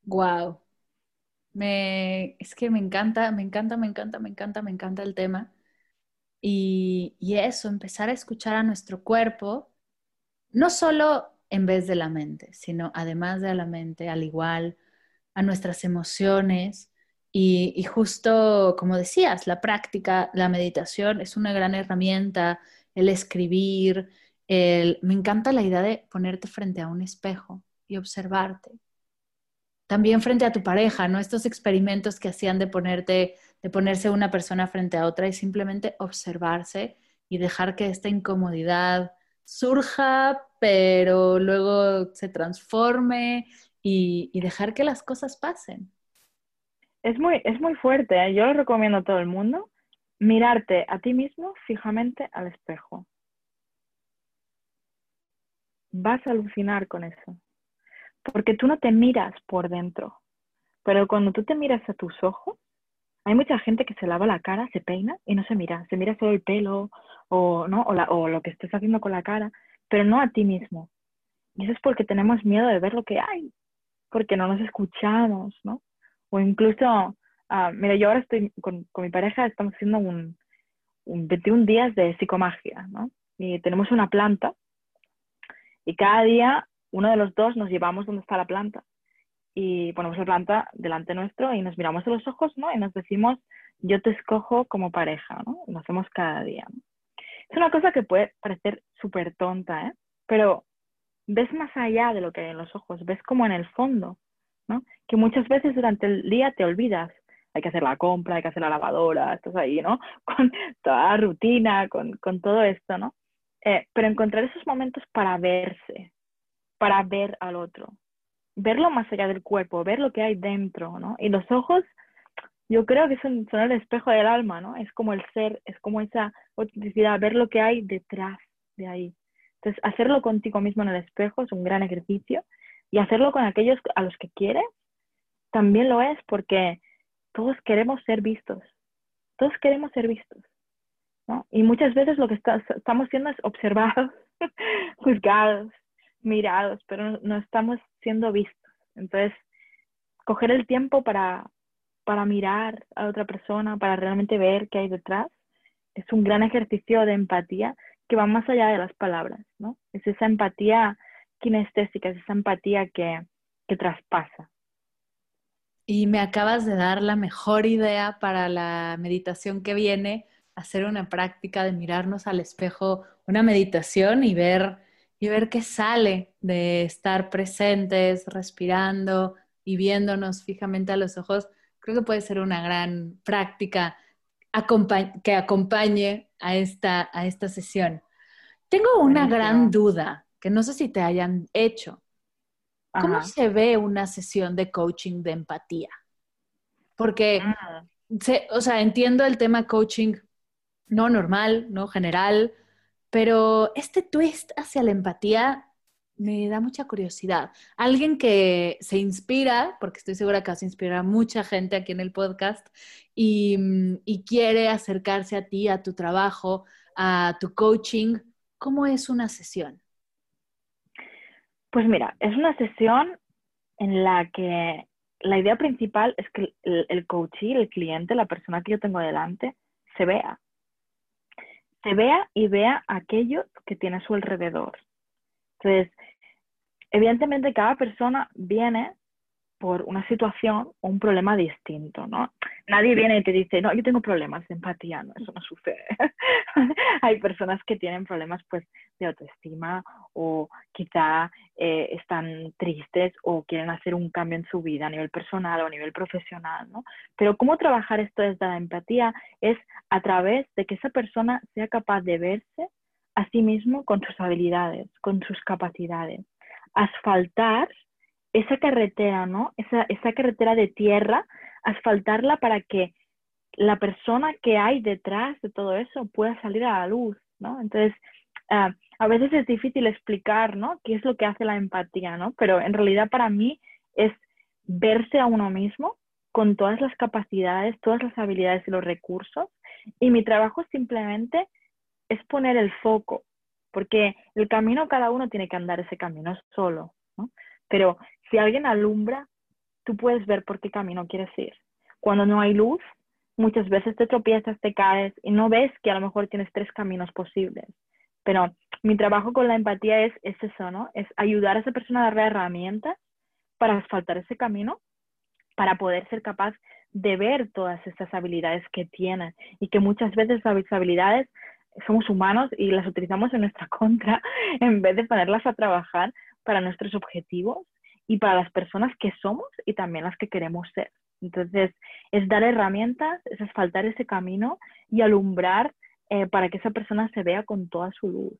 Wow, me, es que me encanta, me encanta, me encanta, me encanta, me encanta el tema. Y, y eso, empezar a escuchar a nuestro cuerpo, no solo en vez de la mente, sino además de la mente, al igual, a nuestras emociones Y, justo como decías, la práctica, la meditación es una gran herramienta, el escribir, el... me encanta la idea de ponerte frente a un espejo y observarte. También frente a tu pareja, ¿no? Estos experimentos que hacían de ponerte, de ponerse una persona frente a otra y simplemente observarse y dejar que esta incomodidad surja, pero luego se transforme y, dejar que las cosas pasen. Es muy, es muy fuerte, ¿eh? yo lo recomiendo a todo el mundo, mirarte a ti mismo fijamente al espejo. Vas a alucinar con eso, porque tú no te miras por dentro, pero cuando tú te miras a tus ojos, hay mucha gente que se lava la cara, se peina y no se mira, se mira solo el pelo o, ¿no? o, lo que estés haciendo con la cara, pero no a ti mismo. Y eso es porque tenemos miedo de ver lo que hay, porque no nos escuchamos, ¿no? O incluso, uh, mira, yo ahora estoy con, con, mi pareja, estamos haciendo un, un 21 días de psicomagia, ¿no? Y tenemos una planta y cada día uno de los dos nos llevamos donde está la planta y ponemos la planta delante nuestro y nos miramos a los ojos, ¿no? Y nos decimos, yo te escojo como pareja, ¿no? Lo hacemos cada día. Es una cosa que puede parecer súper tonta, ¿eh? Pero ves más allá de lo que hay en los ojos, ves como en el fondo, ¿no? Que muchas veces durante el día te olvidas. Hay que hacer la compra, hay que hacer la lavadora, estás ahí, ¿no? (laughs) Con toda la rutina, con, con todo esto, ¿no? Eh, pero encontrar esos momentos para verse, para ver al otro, verlo más allá del cuerpo, ver lo que hay dentro, ¿no? Y los ojos, yo creo que son, son el espejo del alma, ¿no? Es como el ser, es como esa autenticidad, ver lo que hay detrás de ahí. Entonces, hacerlo contigo mismo en el espejo es un gran ejercicio y hacerlo con aquellos a los que quieres también lo es porque todos queremos ser vistos, todos queremos ser vistos. ¿no? Y muchas veces lo que estamos siendo es observados, (laughs) juzgados, mirados, pero no, estamos siendo vistos. Entonces, coger el tiempo para, para mirar a otra persona, para realmente ver qué hay detrás, es un gran ejercicio de empatía que va más allá de las palabras, ¿no? Es esa empatía kinestésica, es esa empatía que, que traspasa. Y me acabas de dar la mejor idea para la meditación que viene, hacer una práctica de mirarnos al espejo, una meditación y ver y ver qué sale de estar presentes, respirando y viéndonos fijamente a los ojos, creo que puede ser una gran práctica que acompañe a esta, a esta sesión. Tengo una gran duda que no sé si te hayan hecho. ¿Cómo se ve una sesión de coaching de empatía? Porque, ah. o sea, entiendo el tema coaching no normal, no general, pero este twist hacia la empatía me da mucha curiosidad. Alguien que se inspira, porque estoy segura que vas a inspirar a mucha gente aquí en el podcast, y, mm, y, quiere acercarse a ti, a tu trabajo, a tu coaching, ¿cómo es una sesión? Pues mira, es una sesión en la que la idea principal es que el, el coachee, el cliente, la persona que yo tengo delante, se vea, se vea y vea aquello que tiene a su alrededor. Entonces, evidentemente cada persona viene por una situación o un problema distinto, ¿no? Nadie viene y te dice, no, yo tengo problemas de empatía, no, eso no sucede. (laughs) Hay personas que tienen problemas, pues, de autoestima o quizá eh, están tristes o quieren hacer un cambio en su vida a nivel personal o a nivel profesional, ¿no? Pero cómo trabajar esto desde la empatía es a través de que esa persona sea capaz de verse a sí mismo con sus habilidades, con sus capacidades, asfaltar esa carretera, ¿no? Esa, esa carretera de tierra, asfaltarla para que la persona que hay detrás de todo eso pueda salir a la luz, ¿no? Entonces, ah, a veces es difícil explicar, ¿no? ¿Qué es lo que hace la empatía, ¿no? Pero en realidad para mí es verse a uno mismo con todas las capacidades, todas las habilidades y los recursos. Y mi trabajo simplemente es poner el foco, porque el camino cada uno tiene que andar ese camino solo, ¿no? Pero si alguien alumbra, tú puedes ver por qué camino quieres ir. Cuando no hay luz, muchas veces te tropiezas, te caes y no ves que a lo mejor tienes tres caminos posibles. Pero mi trabajo con la empatía es, es eso, ¿no? Es ayudar a esa persona a darle herramientas para asfaltar ese camino, para poder ser capaz de ver todas estas habilidades que tienen y que muchas veces las habilidades somos humanos y las utilizamos en nuestra (laughs) contra en vez de ponerlas a trabajar para nuestros objetivos y para las personas que somos y también las que queremos ser. Entonces, es dar herramientas, es asfaltar ese camino y alumbrar eh, para que esa persona se vea con toda su luz.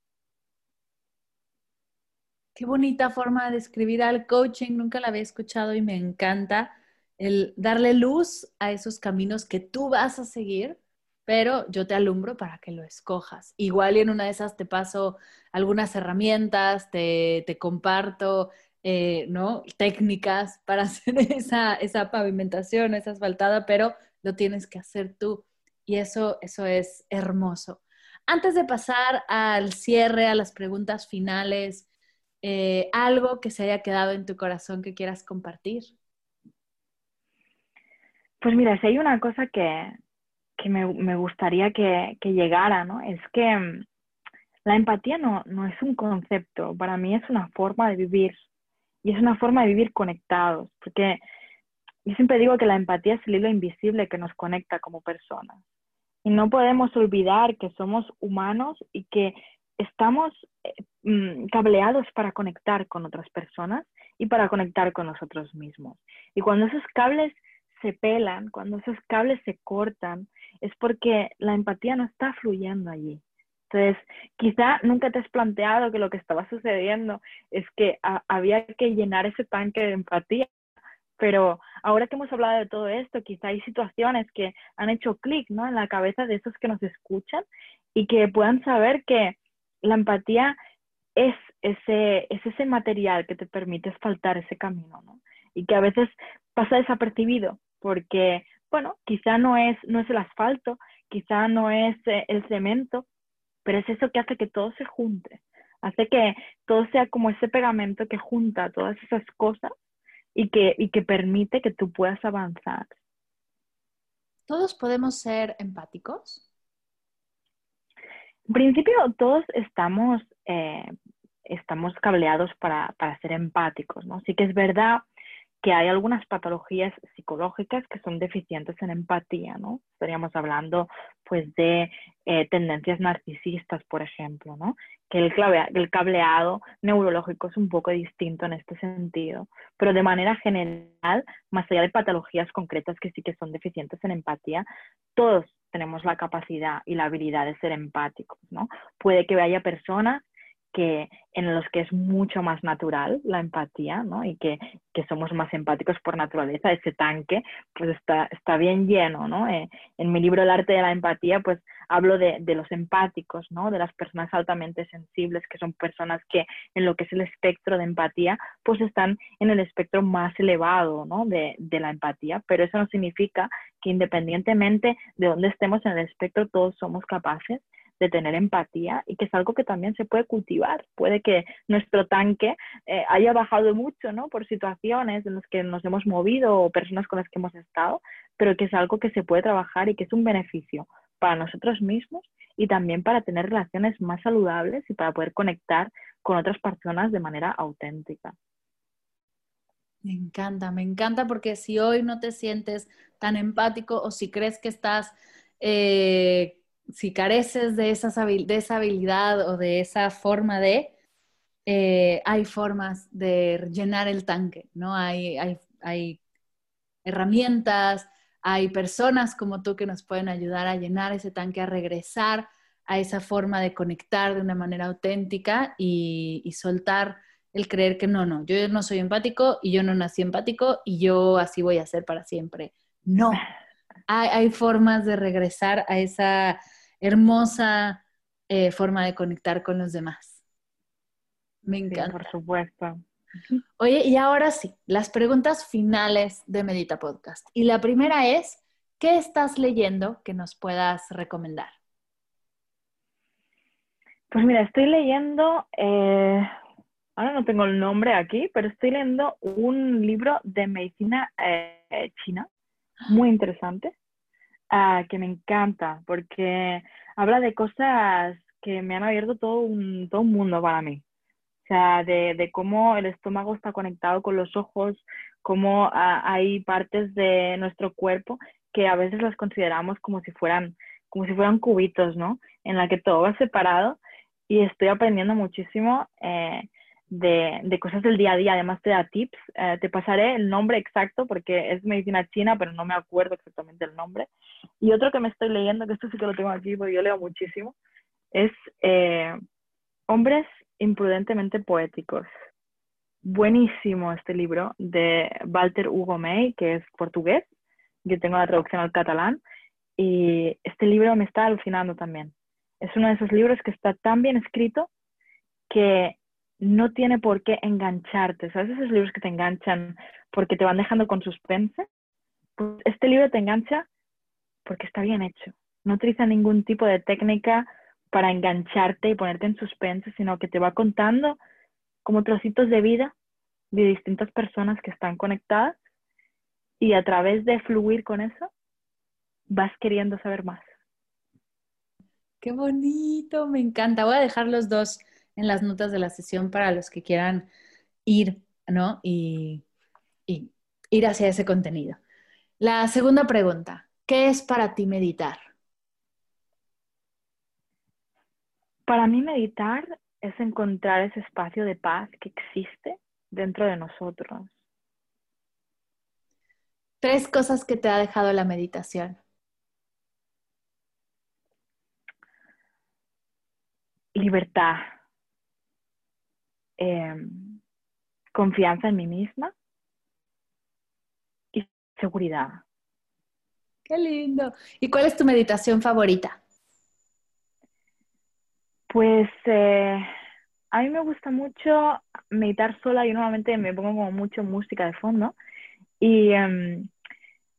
Qué bonita forma de describir al coaching, nunca la había escuchado y me encanta el darle luz a esos caminos que tú vas a seguir, pero yo te alumbro para que lo escojas. Igual en una de esas te paso algunas herramientas, te, comparto eh, ¿no? técnicas para (laughs) hacer esa, esa pavimentación, esa asfaltada, pero lo tienes que hacer tú. Y eso, eso es hermoso. Antes de pasar al cierre, a las preguntas finales, eh, algo que se haya quedado en tu corazón que quieras compartir. Pues mira, si hay una cosa que, me, gustaría que, llegara, ¿no? Es que mm, la empatía no, no es un concepto, para mí es una forma de vivir y es una forma de vivir conectados, porque yo siempre digo que la empatía es el hilo invisible que nos conecta como personas. Y no podemos olvidar que somos humanos y que estamos eh, mm, cableados para conectar con otras personas y para conectar con nosotros mismos. Y cuando esos cables se pelan, cuando esos cables se cortan, es porque la empatía no está fluyendo allí. Entonces, quizá nunca te has planteado que lo que estaba sucediendo es que había que llenar ese tanque de empatía. Pero ahora que hemos hablado de todo esto, quizá hay situaciones que han hecho clic ¿no? en la cabeza de esos que nos escuchan y que puedan saber que la empatía es ese, es ese material que te permite asfaltar ese camino, ¿no? Y que a veces pasa desapercibido porque, bueno, quizá no es, no es el asfalto, quizá no es eh, el cemento, pero es eso que hace que todo se junte, hace que todo sea como ese pegamento que junta todas esas cosas y que, y que permite que tú puedas avanzar. ¿Todos podemos ser empáticos? En principio, todos estamos, eh, estamos cableados para, para, ser empáticos, ¿no? Sí que es verdad que hay algunas patologías psicológicas que son deficientes en empatía, ¿no? Estaríamos hablando, pues, de eh, tendencias narcisistas, por ejemplo, ¿no? Que el, el cableado neurológico es un poco distinto en este sentido, pero de manera general, más allá de patologías concretas que sí que son deficientes en empatía, todos tenemos la capacidad y la habilidad de ser empáticos, ¿no? Puede que haya personas que, en los que es mucho más natural la empatía, ¿no? Y que, que, somos más empáticos por naturaleza, ese tanque, pues está, está bien lleno, ¿no? Eh, en mi libro El arte de la empatía, pues hablo de, de, los empáticos, ¿no? De las personas altamente sensibles, que son personas que en lo que es el espectro de empatía, pues están en el espectro más elevado, ¿no? De, de la empatía, pero eso no significa que independientemente de dónde estemos en el espectro, todos somos capaces de tener empatía y que es algo que también se puede cultivar. Puede que nuestro tanque eh, haya bajado mucho, ¿no? Por situaciones en las que nos hemos movido o personas con las que hemos estado, pero que es algo que se puede trabajar y que es un beneficio para nosotros mismos y también para tener relaciones más saludables y para poder conectar con otras personas de manera auténtica. Me encanta, me encanta porque si hoy no te sientes tan empático o si crees que estás eh, si careces de, esa habilidad o de esa forma de, eh, hay formas de llenar el tanque, ¿no? Hay, hay, herramientas, hay personas como tú que nos pueden ayudar a llenar ese tanque, a regresar a esa forma de conectar de una manera auténtica y, y, soltar el creer que no, no, yo no soy empático y yo no nací empático y yo así voy a ser para siempre. No, (laughs) hay, formas de regresar a esa hermosa eh, forma de conectar con los demás. Me encanta. por supuesto. Oye, y ahora sí, las preguntas finales de Medita Podcast. Y la primera es, ¿qué estás leyendo que nos puedas recomendar? Pues mira, estoy leyendo, eh, ahora no tengo el nombre aquí, pero estoy leyendo un libro de medicina eh, china muy interesante, ah, que me encanta, porque habla de cosas que me han abierto todo un, todo un mundo para mí. O sea, de, de cómo el estómago está conectado con los ojos, cómo ah, hay partes de nuestro cuerpo que a veces las consideramos como si fueran, como si fueran cubitos, ¿no? En la que todo va separado y estoy aprendiendo muchísimo eh, de, cosas del día a día. Además te da tips. Eh, te pasaré el nombre exacto porque es medicina china, pero no me acuerdo exactamente el nombre. Y otro que me estoy leyendo, que esto sí que lo tengo aquí porque yo leo muchísimo, es eh, Hombres imprudentemente poéticos. Buenísimo este libro de Walter Hugo May, que es portugués. Yo tengo la traducción al catalán. Y este libro me está alucinando también. Es uno de esos libros que está tan bien escrito que no tiene por qué engancharte. ¿Sabes esos libros que te enganchan porque te van dejando con suspense? Pues este libro te engancha porque está bien hecho. No utiliza ningún tipo de técnica para engancharte y ponerte en suspense, sino que te va contando como trocitos de vida de distintas personas que están conectadas y a través de fluir con eso vas queriendo saber más. Qué bonito, me encanta. Voy a dejar los dos en las notas de la sesión para los que quieran ir, ¿no? Y, y ir hacia ese contenido. La segunda pregunta, ¿qué es para ti meditar? Para mí meditar es encontrar ese espacio de paz que existe dentro de nosotros. Tres cosas que te ha dejado la meditación. Libertad, em, confianza en mí misma y seguridad. Qué lindo. ¿Y cuál es tu meditación favorita? Pues eh, a mí me gusta mucho meditar sola. Yo normalmente me pongo como mucho música de fondo y em,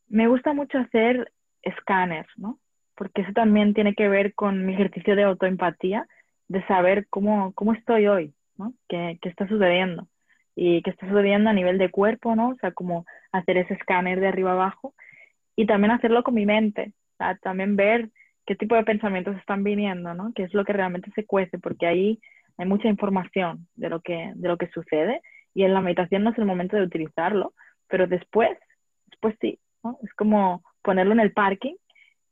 me gusta mucho hacer escáneres, ¿no? Porque eso también tiene que ver con mi ejercicio de autoempatía, de saber cómo, cómo estoy hoy, ¿no? ¿Qué, ¿Qué, está sucediendo? Y qué está sucediendo a nivel de cuerpo, ¿no? O sea, como hacer ese escáner de arriba abajo y también hacerlo con mi mente, o sea, también ver qué tipo de pensamientos están viniendo, ¿no? Qué es lo que realmente se cuece, porque ahí hay mucha información de lo que, de lo que sucede y en la meditación no es el momento de utilizarlo, pero después, después sí, ¿no? Es como ponerlo en el parking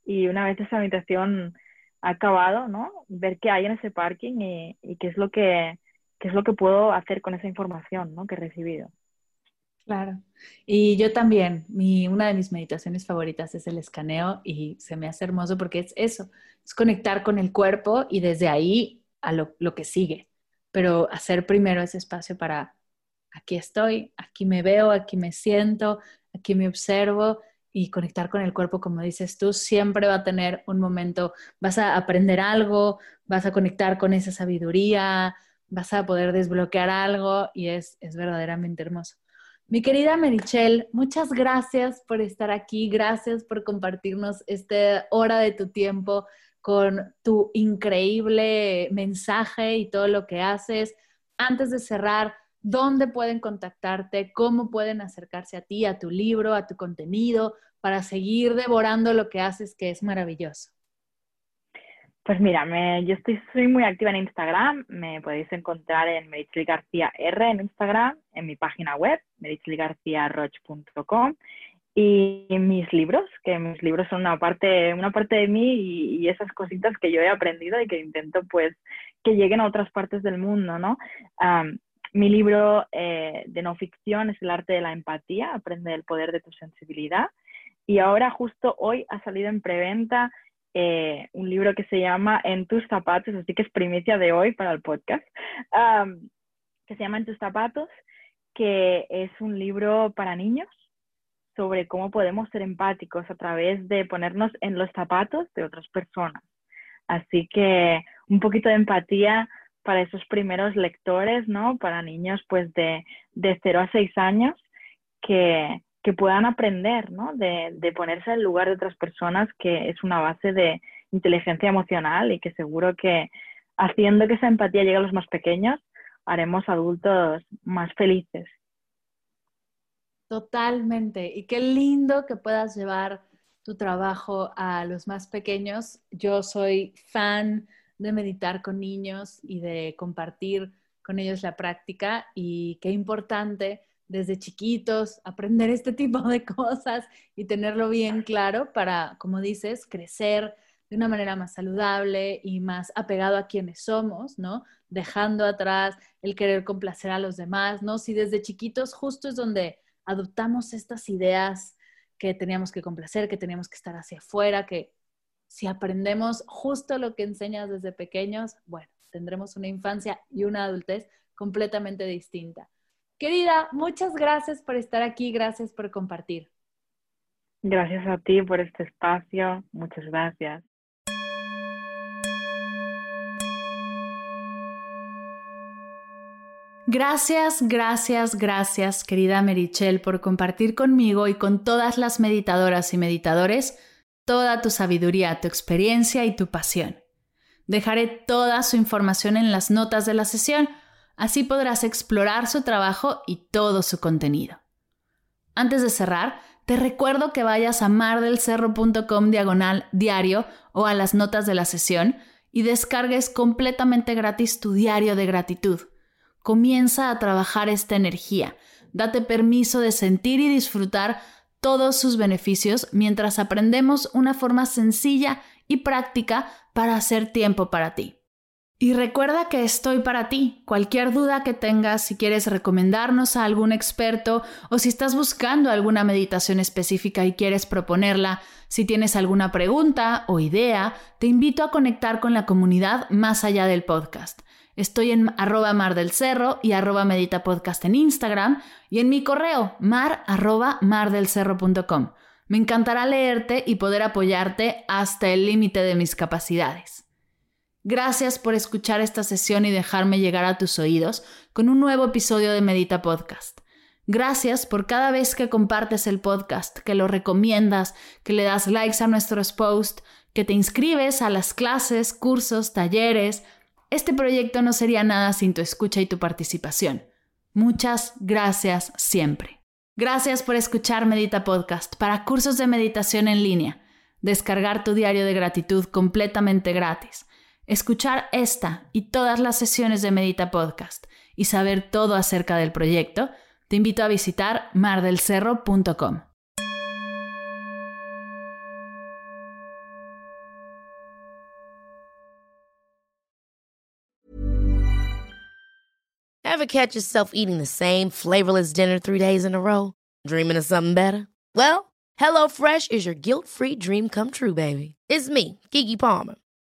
y una vez esa meditación ha acabado, ¿no? Ver qué hay en ese parking y, y qué es lo que qué es lo que puedo hacer con esa información, ¿no? Que he recibido. Claro. Y yo también, mi, una de mis meditaciones favoritas es el escaneo y se me hace hermoso porque es eso, es conectar con el cuerpo y desde ahí a lo, lo que sigue, pero hacer primero ese espacio para, aquí estoy, aquí me veo, aquí me siento, aquí me observo y conectar con el cuerpo, como dices tú, siempre va a tener un momento, vas a aprender algo, vas a conectar con esa sabiduría, vas a poder desbloquear algo y es, es verdaderamente hermoso. Mi querida Merichel, muchas gracias por estar aquí, gracias por compartirnos esta hora de tu tiempo con tu increíble mensaje y todo lo que haces. Antes de cerrar, ¿dónde pueden contactarte? ¿Cómo pueden acercarse a ti, a tu libro, a tu contenido, para seguir devorando lo que haces, que es maravilloso? Pues mira, me, yo estoy soy muy activa en Instagram, me podéis encontrar en Merichel García R en Instagram, en mi página web, merichelgarciaroch.com y mis libros, que mis libros son una parte, una parte de mí y, esas cositas que yo he aprendido y que intento pues que lleguen a otras partes del mundo, ¿no? mi libro eh, de no ficción es El arte de la empatía, aprende el poder de tu sensibilidad. Y ahora justo hoy ha salido en preventa eh, un libro que se llama En tus zapatos, así que es primicia de hoy para el podcast, que se llama En tus zapatos, que es un libro para niños sobre cómo podemos ser empáticos a través de ponernos en los zapatos de otras personas. Así que un poquito de empatía para esos primeros lectores, ¿no? Para niños pues de, de 0 a 6 años que, que puedan aprender, ¿no? De, de, ponerse en lugar de otras personas, que es una base de inteligencia emocional y que seguro que haciendo que esa empatía llegue a los más pequeños, haremos adultos más felices. Totalmente. Y qué lindo que puedas llevar tu trabajo a los más pequeños. Yo soy fan de meditar con niños y de compartir con ellos la práctica y qué importante desde chiquitos aprender este tipo de (laughs) cosas y tenerlo bien claro para, como dices, crecer de una manera más saludable y más apegado a quienes somos, ¿no? Dejando atrás el querer complacer a los demás, ¿no? Si desde chiquitos justo es donde adoptamos estas ideas que teníamos que complacer, que teníamos que estar hacia afuera, que si aprendemos justo lo que enseñas desde pequeños, bueno, tendremos una infancia y una adultez completamente distinta. Querida, muchas gracias por estar aquí, gracias por compartir. Gracias a ti por este espacio, muchas gracias. Gracias, gracias, gracias, querida Merichel, por compartir conmigo y con todas las meditadoras y meditadores toda tu sabiduría, tu experiencia y tu pasión. Dejaré toda su información en las notas de la sesión, así podrás explorar su trabajo y todo su contenido. Antes de cerrar, te recuerdo que vayas a mardelcerro.com diagonal diario o a las notas de la sesión y descargues completamente gratis tu diario de gratitud. Comienza a trabajar esta energía. Date permiso de sentir y disfrutar todos sus beneficios mientras aprendemos una forma sencilla y práctica para hacer tiempo para ti. Y recuerda que estoy para ti. Cualquier duda que tengas, si quieres recomendarnos a algún experto o si estás buscando alguna meditación específica y quieres proponerla, si tienes alguna pregunta o idea, te invito a conectar con la comunidad más allá del podcast. Estoy en arroba mar del cerro y arroba medita podcast en Instagram y en mi correo mar arroba mardelcerro.com. Me encantará leerte y poder apoyarte hasta el límite de mis capacidades. Gracias por escuchar esta sesión y dejarme llegar a tus oídos con un nuevo episodio de Medita Podcast. Gracias por cada vez que compartes el podcast, que lo recomiendas, que le das likes a nuestros posts, que te inscribes a las clases, cursos, talleres, este proyecto no sería nada sin tu escucha y tu participación. Muchas gracias siempre. Gracias por escuchar Medita Podcast para cursos de meditación en línea, descargar tu diario de gratitud completamente gratis, escuchar esta y todas las sesiones de Medita Podcast y saber todo acerca del proyecto, te invito a visitar mardelcerro.com. Ever catch yourself eating the same flavorless dinner three days in a row? Dreaming of something better? Well, HelloFresh is your guilt-free dream come true, baby. It's me, Kiki Palmer.